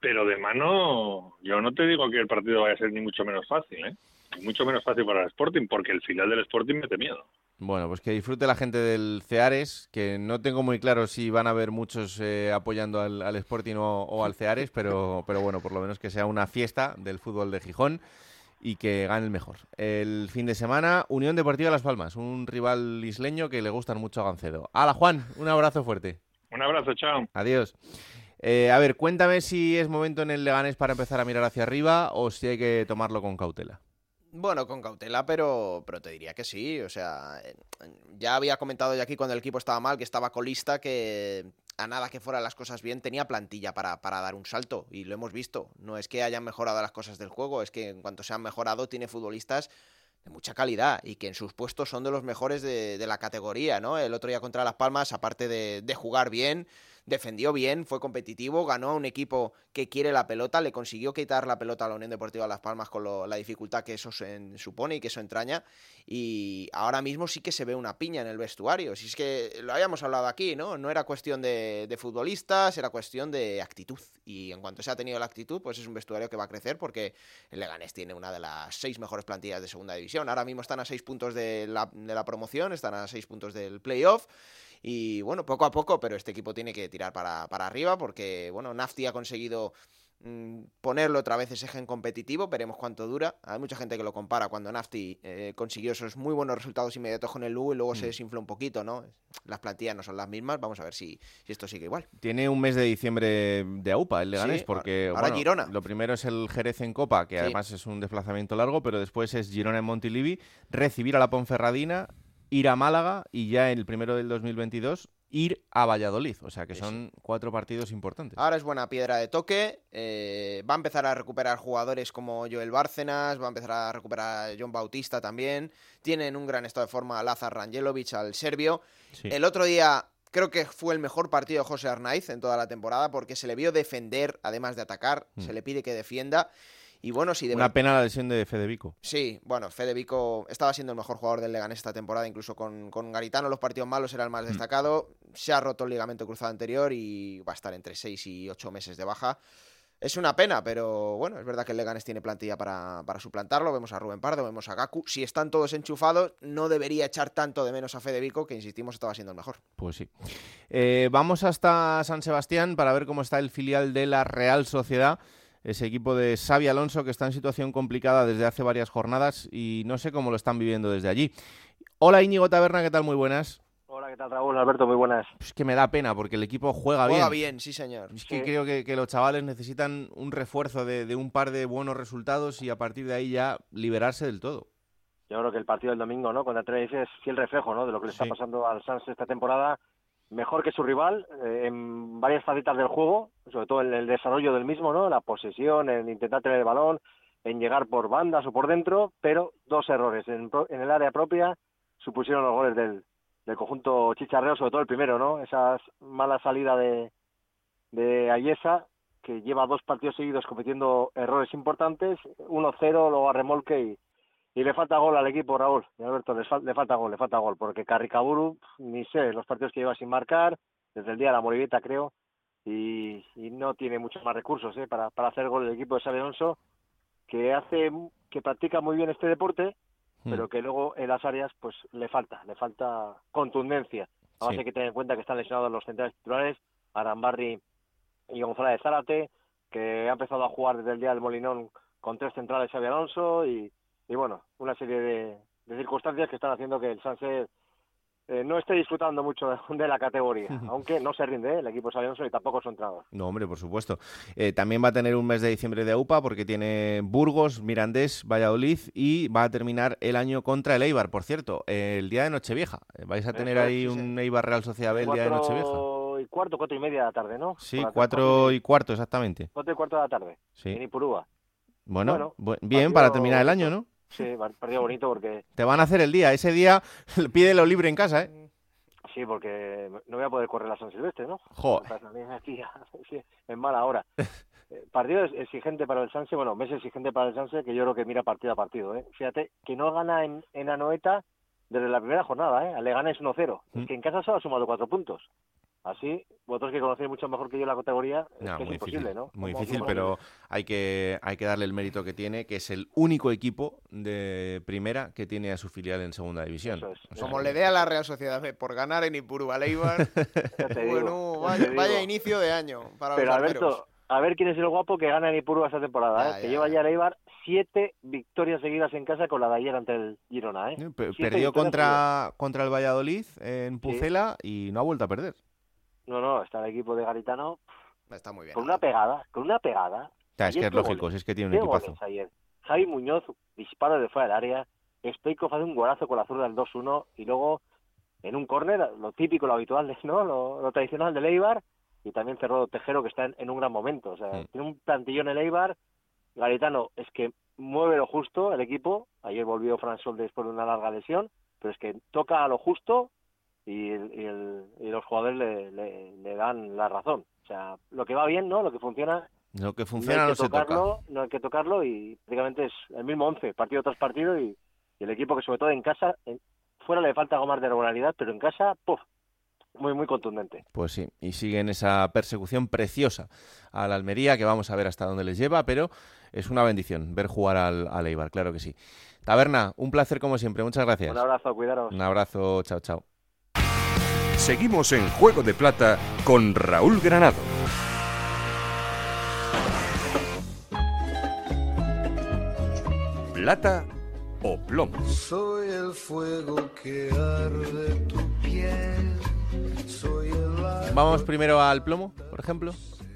pero de mano yo no te digo que el partido vaya a ser ni mucho menos fácil, ¿eh? Mucho menos fácil para el Sporting, porque el final del Sporting mete miedo. Bueno, pues que disfrute la gente del Ceares, que no tengo muy claro si van a haber muchos eh, apoyando al, al Sporting o, o al Ceares, pero, pero bueno, por lo menos que sea una fiesta del fútbol de Gijón y que gane el mejor. El fin de semana, Unión Deportiva Las Palmas, un rival isleño que le gustan mucho a Gancedo. Hala, Juan, un abrazo fuerte. Un abrazo, chao. Adiós. Eh, a ver, cuéntame si es momento en el Leganés para empezar a mirar hacia arriba o si hay que tomarlo con cautela. Bueno, con cautela, pero, pero te diría que sí. O sea, ya había comentado ya aquí cuando el equipo estaba mal, que estaba colista, que a nada que fueran las cosas bien, tenía plantilla para, para dar un salto. Y lo hemos visto. No es que hayan mejorado las cosas del juego, es que en cuanto se han mejorado, tiene futbolistas de mucha calidad y que en sus puestos son de los mejores de, de la categoría, ¿no? El otro día contra Las Palmas, aparte de, de jugar bien, defendió bien, fue competitivo, ganó a un equipo que quiere la pelota, le consiguió quitar la pelota a la Unión Deportiva Las Palmas con lo- la dificultad que eso se- supone y que eso entraña. Y ahora mismo sí que se ve una piña en el vestuario. Si es que lo habíamos hablado aquí, ¿no? No era cuestión de, de futbolistas, era cuestión de actitud. Y en cuanto se ha tenido la actitud, pues es un vestuario que va a crecer porque el Leganés tiene una de las seis mejores plantillas de segunda división. Ahora mismo están a seis puntos de la, de la promoción, están a seis puntos del playoff. Y bueno, poco a poco, pero este equipo tiene que tirar para, para arriba porque, bueno, Nafti ha conseguido mm, ponerlo otra vez ese gen competitivo, veremos cuánto dura. Hay mucha gente que lo compara cuando Nafti eh, consiguió esos muy buenos resultados inmediatos con el Lugo y luego se Mm. desinfló un poquito, ¿no? Las plantillas no son las mismas, vamos a ver si, si esto sigue igual. Tiene un mes de diciembre de AUPA el Leganés, Sí, porque ahora bueno, Girona. lo primero es el Jerez en Copa, que Sí. además es un desplazamiento largo, pero después es Girona en Montilivi, recibir a la Ponferradina, ir a Málaga y ya en el primero del 2022 ir a Valladolid. O sea que Sí, son cuatro partidos importantes. Ahora es buena piedra de toque. eh, va a empezar a recuperar jugadores como Joel Bárcenas, va a empezar a recuperar a John Bautista también. Tienen un gran estado de forma a Lazar Rangelovic, al serbio. Sí. El otro día creo que fue el mejor partido de José Arnaiz en toda la temporada porque se le vio defender, además de atacar. Mm. Se le pide que defienda. Y bueno, si de Una pena la lesión de Fede Vico. Sí, bueno, Fede Vico estaba siendo el mejor jugador del Leganés esta temporada, incluso con, con Garitano los partidos malos era el más Mm. destacado. Se ha roto el ligamento cruzado anterior y va a estar entre 6 y 8 meses de baja. Es una pena, pero bueno, es verdad que el Leganés tiene plantilla para, para suplantarlo. Vemos a Rubén Pardo, vemos a Gaku. Si están todos enchufados, no debería echar tanto de menos a Fede Vico, que insistimos estaba siendo el mejor. Pues sí. Eh, vamos hasta San Sebastián para ver cómo está el filial de la Real Sociedad. Ese equipo de Xavi Alonso que está en situación complicada desde hace varias jornadas y no sé cómo lo están viviendo desde allí. Hola Íñigo Taberna, ¿qué tal? Muy buenas. Hola, ¿qué tal Raúl? Alberto, muy buenas. Es que me da pena porque el equipo juega, Juega bien. bien, sí señor. Es que creo que, que los chavales necesitan un refuerzo de, de un par de buenos resultados y a partir de ahí ya liberarse del todo. Yo creo que el partido del domingo, ¿no? Contra Tenerife es fiel reflejo, ¿no? De lo que le está Sí. pasando al Sans esta temporada. Mejor que su rival eh, en varias facetas del juego, sobre todo en el desarrollo del mismo, ¿no? La posesión, en intentar tener el balón, en llegar por bandas o por dentro, pero dos errores en, en el área propia supusieron los goles del, del conjunto chicharreo, sobre todo el primero, ¿no? Esa mala salida de, de Ayesa que lleva dos partidos seguidos cometiendo errores importantes, 1-0, luego a remolque y, y le falta gol al equipo, Raúl. Y Alberto, le, fal- le falta gol, le falta gol, porque Carricaburu, ni sé, los partidos que lleva sin marcar, desde el día de la Moribeta creo, y, y no tiene muchos más recursos ¿eh? para, para hacer gol el equipo de Xabi Alonso, que hace, que practica muy bien este deporte, Hmm. pero que luego en las áreas pues le falta, le falta contundencia. Además Sí. hay que tener en cuenta que están lesionados los centrales titulares, Arambarri y González Zárate, que ha empezado a jugar desde el día del Molinón con tres centrales Xabi Alonso y, y bueno, una serie de, de circunstancias que están haciendo que el Sanse eh, no esté disfrutando mucho de, la categoría, aunque no se rinde ¿eh? el equipo Alonso y tampoco su entrenador. No, hombre, por supuesto. Eh, también va a tener un mes de diciembre de AUPA porque tiene Burgos, Mirandés, Valladolid y va a terminar el año contra el Eibar. Por cierto, el día de Nochevieja. Eh, ¿Vais a tener ahí sí, sí. un Eibar Real Sociedad B el día de Nochevieja? Y cuarto, cuatro y media de la tarde, ¿no? Sí, Por la- cuatro y cuarto exactamente. Cuatro y cuarto de la tarde, Sí. en Ipurúa. Bueno, Bueno, bu- bien para terminar el año, ¿no? Sí, par- partido bonito porque Te van a hacer el día. Ese día pídelo libre en casa, ¿eh? sí, porque no voy a poder correr la San Silvestre, ¿no? Joder. Aquí en mala hora. Eh, Partido exigente para el Sanse, bueno, mes exigente para el Sanse, que yo creo que mira partido a partido, ¿eh? Fíjate, que no gana en, en Anoeta desde la primera jornada, ¿eh? Le gana es 1-0. Mm. Es que en casa solo ha sumado cuatro puntos. Así, vosotros que conocéis mucho mejor que yo la categoría, es que es muy imposible, difícil, ¿no? muy difícil, pero hay que, hay que darle el mérito que tiene, que es el único equipo de primera que tiene a su filial en segunda división. O sea Como que- le dé a la Real Sociedad B por ganar en Ipurú al Eibar, te digo, bueno, ya vaya, vaya inicio de año para Pero los. Alberto, a ver quién es el guapo que gana en Ipurúa esta temporada, ¿eh? que ya, lleva ya. ya el Eibar siete victorias seguidas en casa con la de ayer ante el Girona, ¿eh? Siete Perdió contra, contra el Valladolid en Pucela y no ha vuelto a perder. No, no, está el equipo de Garitano Está muy bien. con una pegada, con una pegada. Es que es lógico, goles, si es que tiene un equipazo. ayer. Javi Muñoz, disparo de fuera del área. Stoikov hace un golazo con la zurda del 2-1 y luego en un córner, lo típico, lo habitual, ¿no? Lo, lo tradicional del Eibar y también cerró Tejero que está en, en un gran momento. O sea, Mm. tiene un plantillón el Eibar. Garitano es que mueve lo justo el equipo. Ayer volvió Fran Sol después de una larga lesión, pero es que toca a lo justo y, el- y el- y los jugadores le, le- le dan la razón. O sea, lo que va bien, ¿no? Lo que funciona, Lo que no funciona hay no, que se toca. tocarlo, no hay que tocarlo y prácticamente es el mismo once, partido tras partido y, y el equipo que sobre todo en casa, en- fuera le falta algo más de regularidad, pero en casa, ¡puf! muy, muy contundente. Pues sí, y siguen esa persecución preciosa a la Almería, que vamos a ver hasta dónde les lleva, pero es una bendición ver jugar al, al Eibar, claro que sí. Taberna, un placer como siempre, muchas gracias. Un abrazo, cuidaros. Un abrazo, chao, chao. Seguimos en Juego de Plata con Raúl Granado. Plata o plomo. Soy el fuego que arde tu piel. Soy el Vamos primero al plomo, por ejemplo.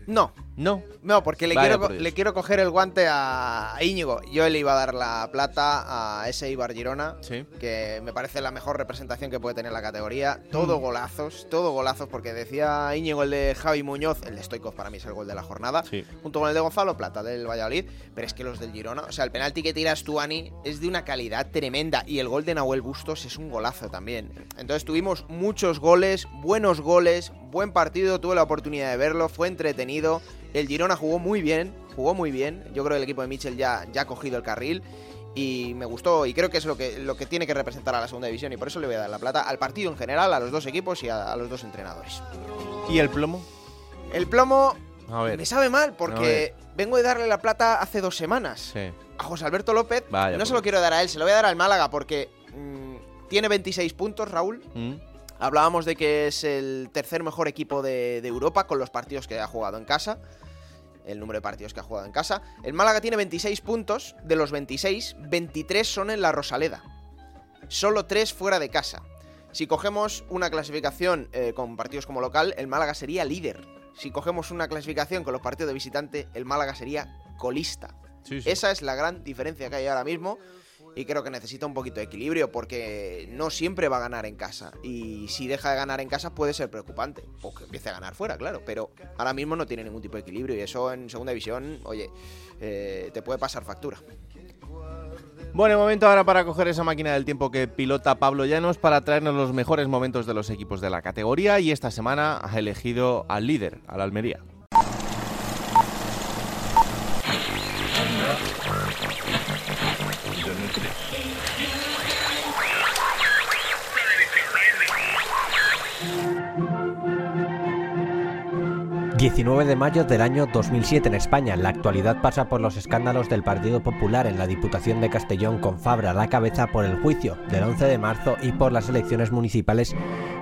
No. No. No, porque le, Vaya quiero, por le quiero coger el guante a Íñigo. Yo le iba a dar la plata a ese Ibar Girona, que me parece la mejor representación que puede tener la categoría. Todo Mm. golazos, todo golazos, porque decía Íñigo el de Javi Muñoz, el de Stoikov para mí es el gol de la jornada, junto con el de Gonzalo Plata del Valladolid, pero es que los del Girona, o sea, el penalti que tiras tú, Ani, es de una calidad tremenda y el gol de Nahuel Bustos es un golazo también. Entonces tuvimos muchos goles, buenos goles, buen partido, tuve la oportunidad de verlo, fue entretenido. El Girona jugó muy bien, jugó muy bien. Yo creo que el equipo de Mitchell ya, ya ha cogido el carril y me gustó y creo que es lo que, lo que tiene que representar a la segunda división y por eso le voy a dar la plata al partido en general, a los dos equipos y a, a los dos entrenadores. ¿Y el plomo? El plomo A ver. me sabe mal porque vengo de darle la plata hace dos semanas Sí. a José Alberto López. Vaya no por se lo quiero dar a él, se lo voy a dar al Málaga porque mm, tiene 26 puntos, Raúl. Mm. Hablábamos de que es el tercer mejor equipo de, de Europa con los partidos que ha jugado en casa. El número de partidos que ha jugado en casa. El Málaga tiene 26 puntos. De los 26, 23 son en la Rosaleda. Solo 3 fuera de casa. Si cogemos una clasificación eh, con partidos como local, el Málaga sería líder. Si cogemos una clasificación con los partidos de visitante, el Málaga sería colista. Sí, sí. Esa es la gran diferencia que hay ahora mismo y creo que necesita un poquito de equilibrio porque no siempre va a ganar en casa y si deja de ganar en casa puede ser preocupante o que empiece a ganar fuera, claro, pero ahora mismo no tiene ningún tipo de equilibrio y eso en segunda división, oye, eh, te puede pasar factura. Bueno, momento ahora para coger esa máquina del tiempo que pilota Pablo Llanos para traernos los mejores momentos de los equipos de la categoría y esta semana ha elegido al líder, al Almería. 19 de mayo del año 2007 en España. La actualidad pasa por los escándalos del Partido Popular en la Diputación de Castellón con Fabra a la cabeza por el juicio del 11 de marzo y por las elecciones municipales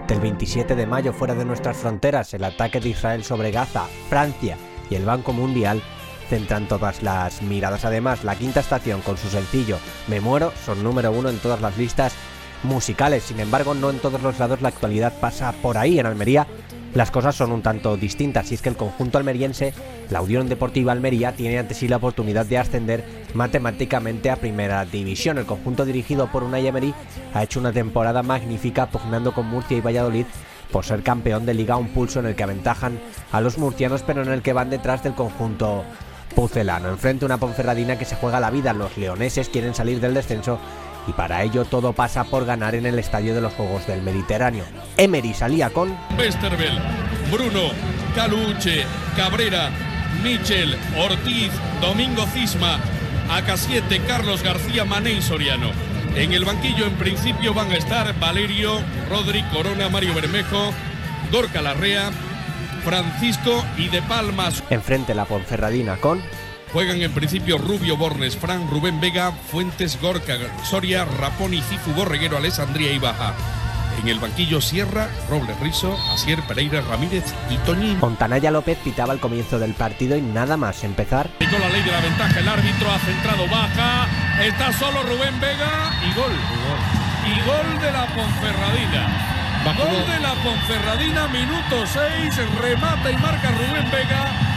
del 27 de mayo fuera de nuestras fronteras. El ataque de Israel sobre Gaza, Francia y el Banco Mundial centran todas las miradas. Además, la quinta estación con su sencillo Me muero son número uno en todas las listas musicales. Sin embargo, no en todos los lados la actualidad pasa por ahí. En Almería las cosas son un tanto distintas y es que el conjunto almeriense, la Unión Deportiva Almería, tiene ante sí la oportunidad de ascender matemáticamente a Primera División. El conjunto dirigido por Unai Emery ha hecho una temporada magnífica pugnando con Murcia y Valladolid por ser campeón de liga, un pulso en el que aventajan a los murcianos pero en el que van detrás del conjunto pucelano. Enfrente una Ponferradina que se juega la vida, los leoneses quieren salir del descenso y para ello todo pasa por ganar en el estadio de los Juegos del Mediterráneo. Emery salía con Westervel, Bruno, Caluche, Cabrera, Michel, Ortiz, Domingo Cisma, AK7, Carlos García, Mané y Soriano. En el banquillo en principio van a estar Valerio, Rodri, Corona, Mario Bermejo, Gorka Larrea, Francisco y De Palmas. Enfrente la Ponferradina con Juegan en principio Rubio Bornes, Fran, Rubén Vega, Fuentes, Gorka, Soria, Raponi, Cifu, Borreguero, Alessandría y Baja. En el banquillo Sierra, Robles Rizo, Asier Pereira Ramírez y Toñín. Montanaya López pitaba el comienzo del partido y nada más empezar. Con la ley de la ventaja, el árbitro ha centrado baja. Está solo Rubén Vega y gol. Y gol de la Ponferradina. Gol de la Ponferradina, minuto 6, remata y marca Rubén Vega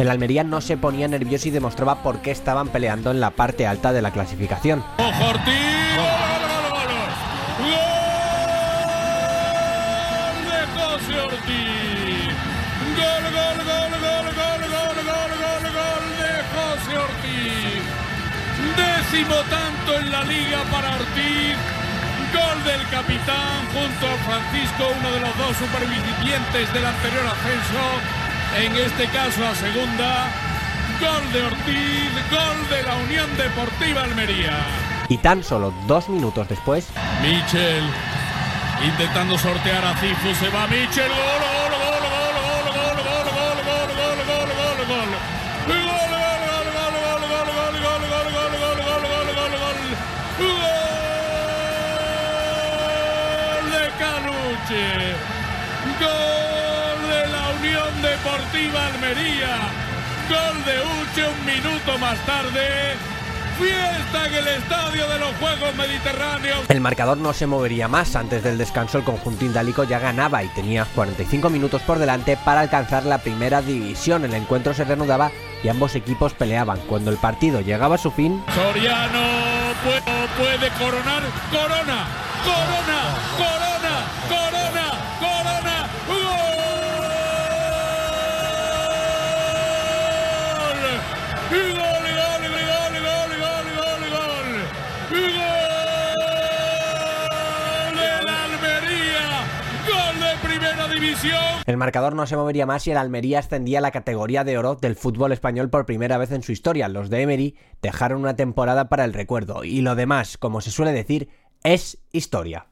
el Almería no se ponía nervioso y demostraba por qué estaban peleando en la parte alta de la clasificación. Décimo tanto en la liga para Ortiz. Gol del capitán junto a Francisco, uno de los dos supervivientes del anterior ascenso en este caso a segunda. Gol de Ortiz, gol de la Unión Deportiva Almería. Y tan solo dos minutos después. Michel intentando sortear a Cifu, se va Michel, gol, gol, gol, gol, gol, Unión Deportiva Almería. Gol de Uche un minuto más tarde. Fiesta en el estadio de los Juegos Mediterráneos. El marcador no se movería más. Antes del descanso, el conjunto indálico ya ganaba y tenía 45 minutos por delante para alcanzar la primera división. El encuentro se reanudaba y ambos equipos peleaban. Cuando el partido llegaba a su fin. Soriano puede, puede coronar. Corona, corona, corona, corona, El marcador no se movería más y el Almería ascendía a la categoría de oro del fútbol español por primera vez en su historia. Los de Emery dejaron una temporada para el recuerdo y lo demás, como se suele decir, es historia.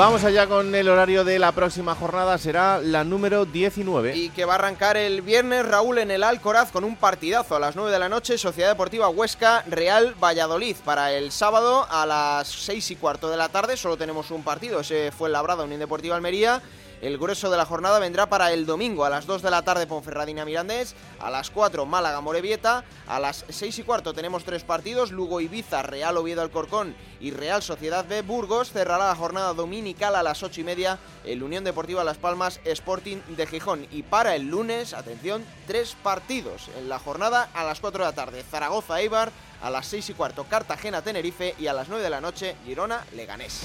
Vamos allá con el horario de la próxima jornada, será la número 19. Y que va a arrancar el viernes, Raúl, en el Alcoraz con un partidazo a las 9 de la noche, Sociedad Deportiva Huesca, Real Valladolid. Para el sábado a las 6 y cuarto de la tarde solo tenemos un partido, ese fue el Labrada, Unión Deportiva Almería. El grueso de la jornada vendrá para el domingo a las 2 de la tarde Ponferradina Mirandés, a las 4 Málaga Morevieta, a las 6 y cuarto tenemos tres partidos, Lugo Ibiza, Real Oviedo Alcorcón y Real Sociedad B Burgos. Cerrará la jornada dominical a las 8 y media el Unión Deportiva Las Palmas Sporting de Gijón. Y para el lunes, atención, tres partidos en la jornada a las 4 de la tarde. Zaragoza Eibar, a las 6 y cuarto Cartagena Tenerife y a las 9 de la noche Girona Leganés.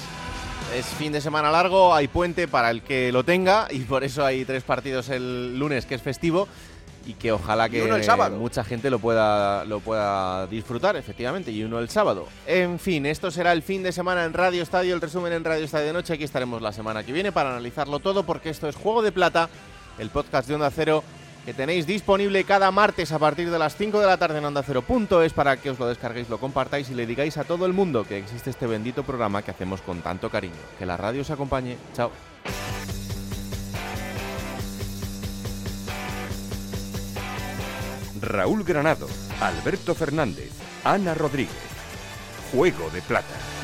Es fin de semana largo, hay puente para el que lo tenga y por eso hay tres partidos el lunes que es festivo y que ojalá que uno el sábado. mucha gente lo pueda, lo pueda disfrutar, efectivamente, y uno el sábado. En fin, esto será el fin de semana en Radio Estadio, el resumen en Radio Estadio de Noche. Aquí estaremos la semana que viene para analizarlo todo porque esto es Juego de Plata, el podcast de Onda Cero que tenéis disponible cada martes a partir de las 5 de la tarde en Onda Cero es para que os lo descarguéis, lo compartáis y le digáis a todo el mundo que existe este bendito programa que hacemos con tanto cariño. Que la radio os acompañe. Chao. Raúl Granado, Alberto Fernández, Ana Rodríguez. Juego de Plata.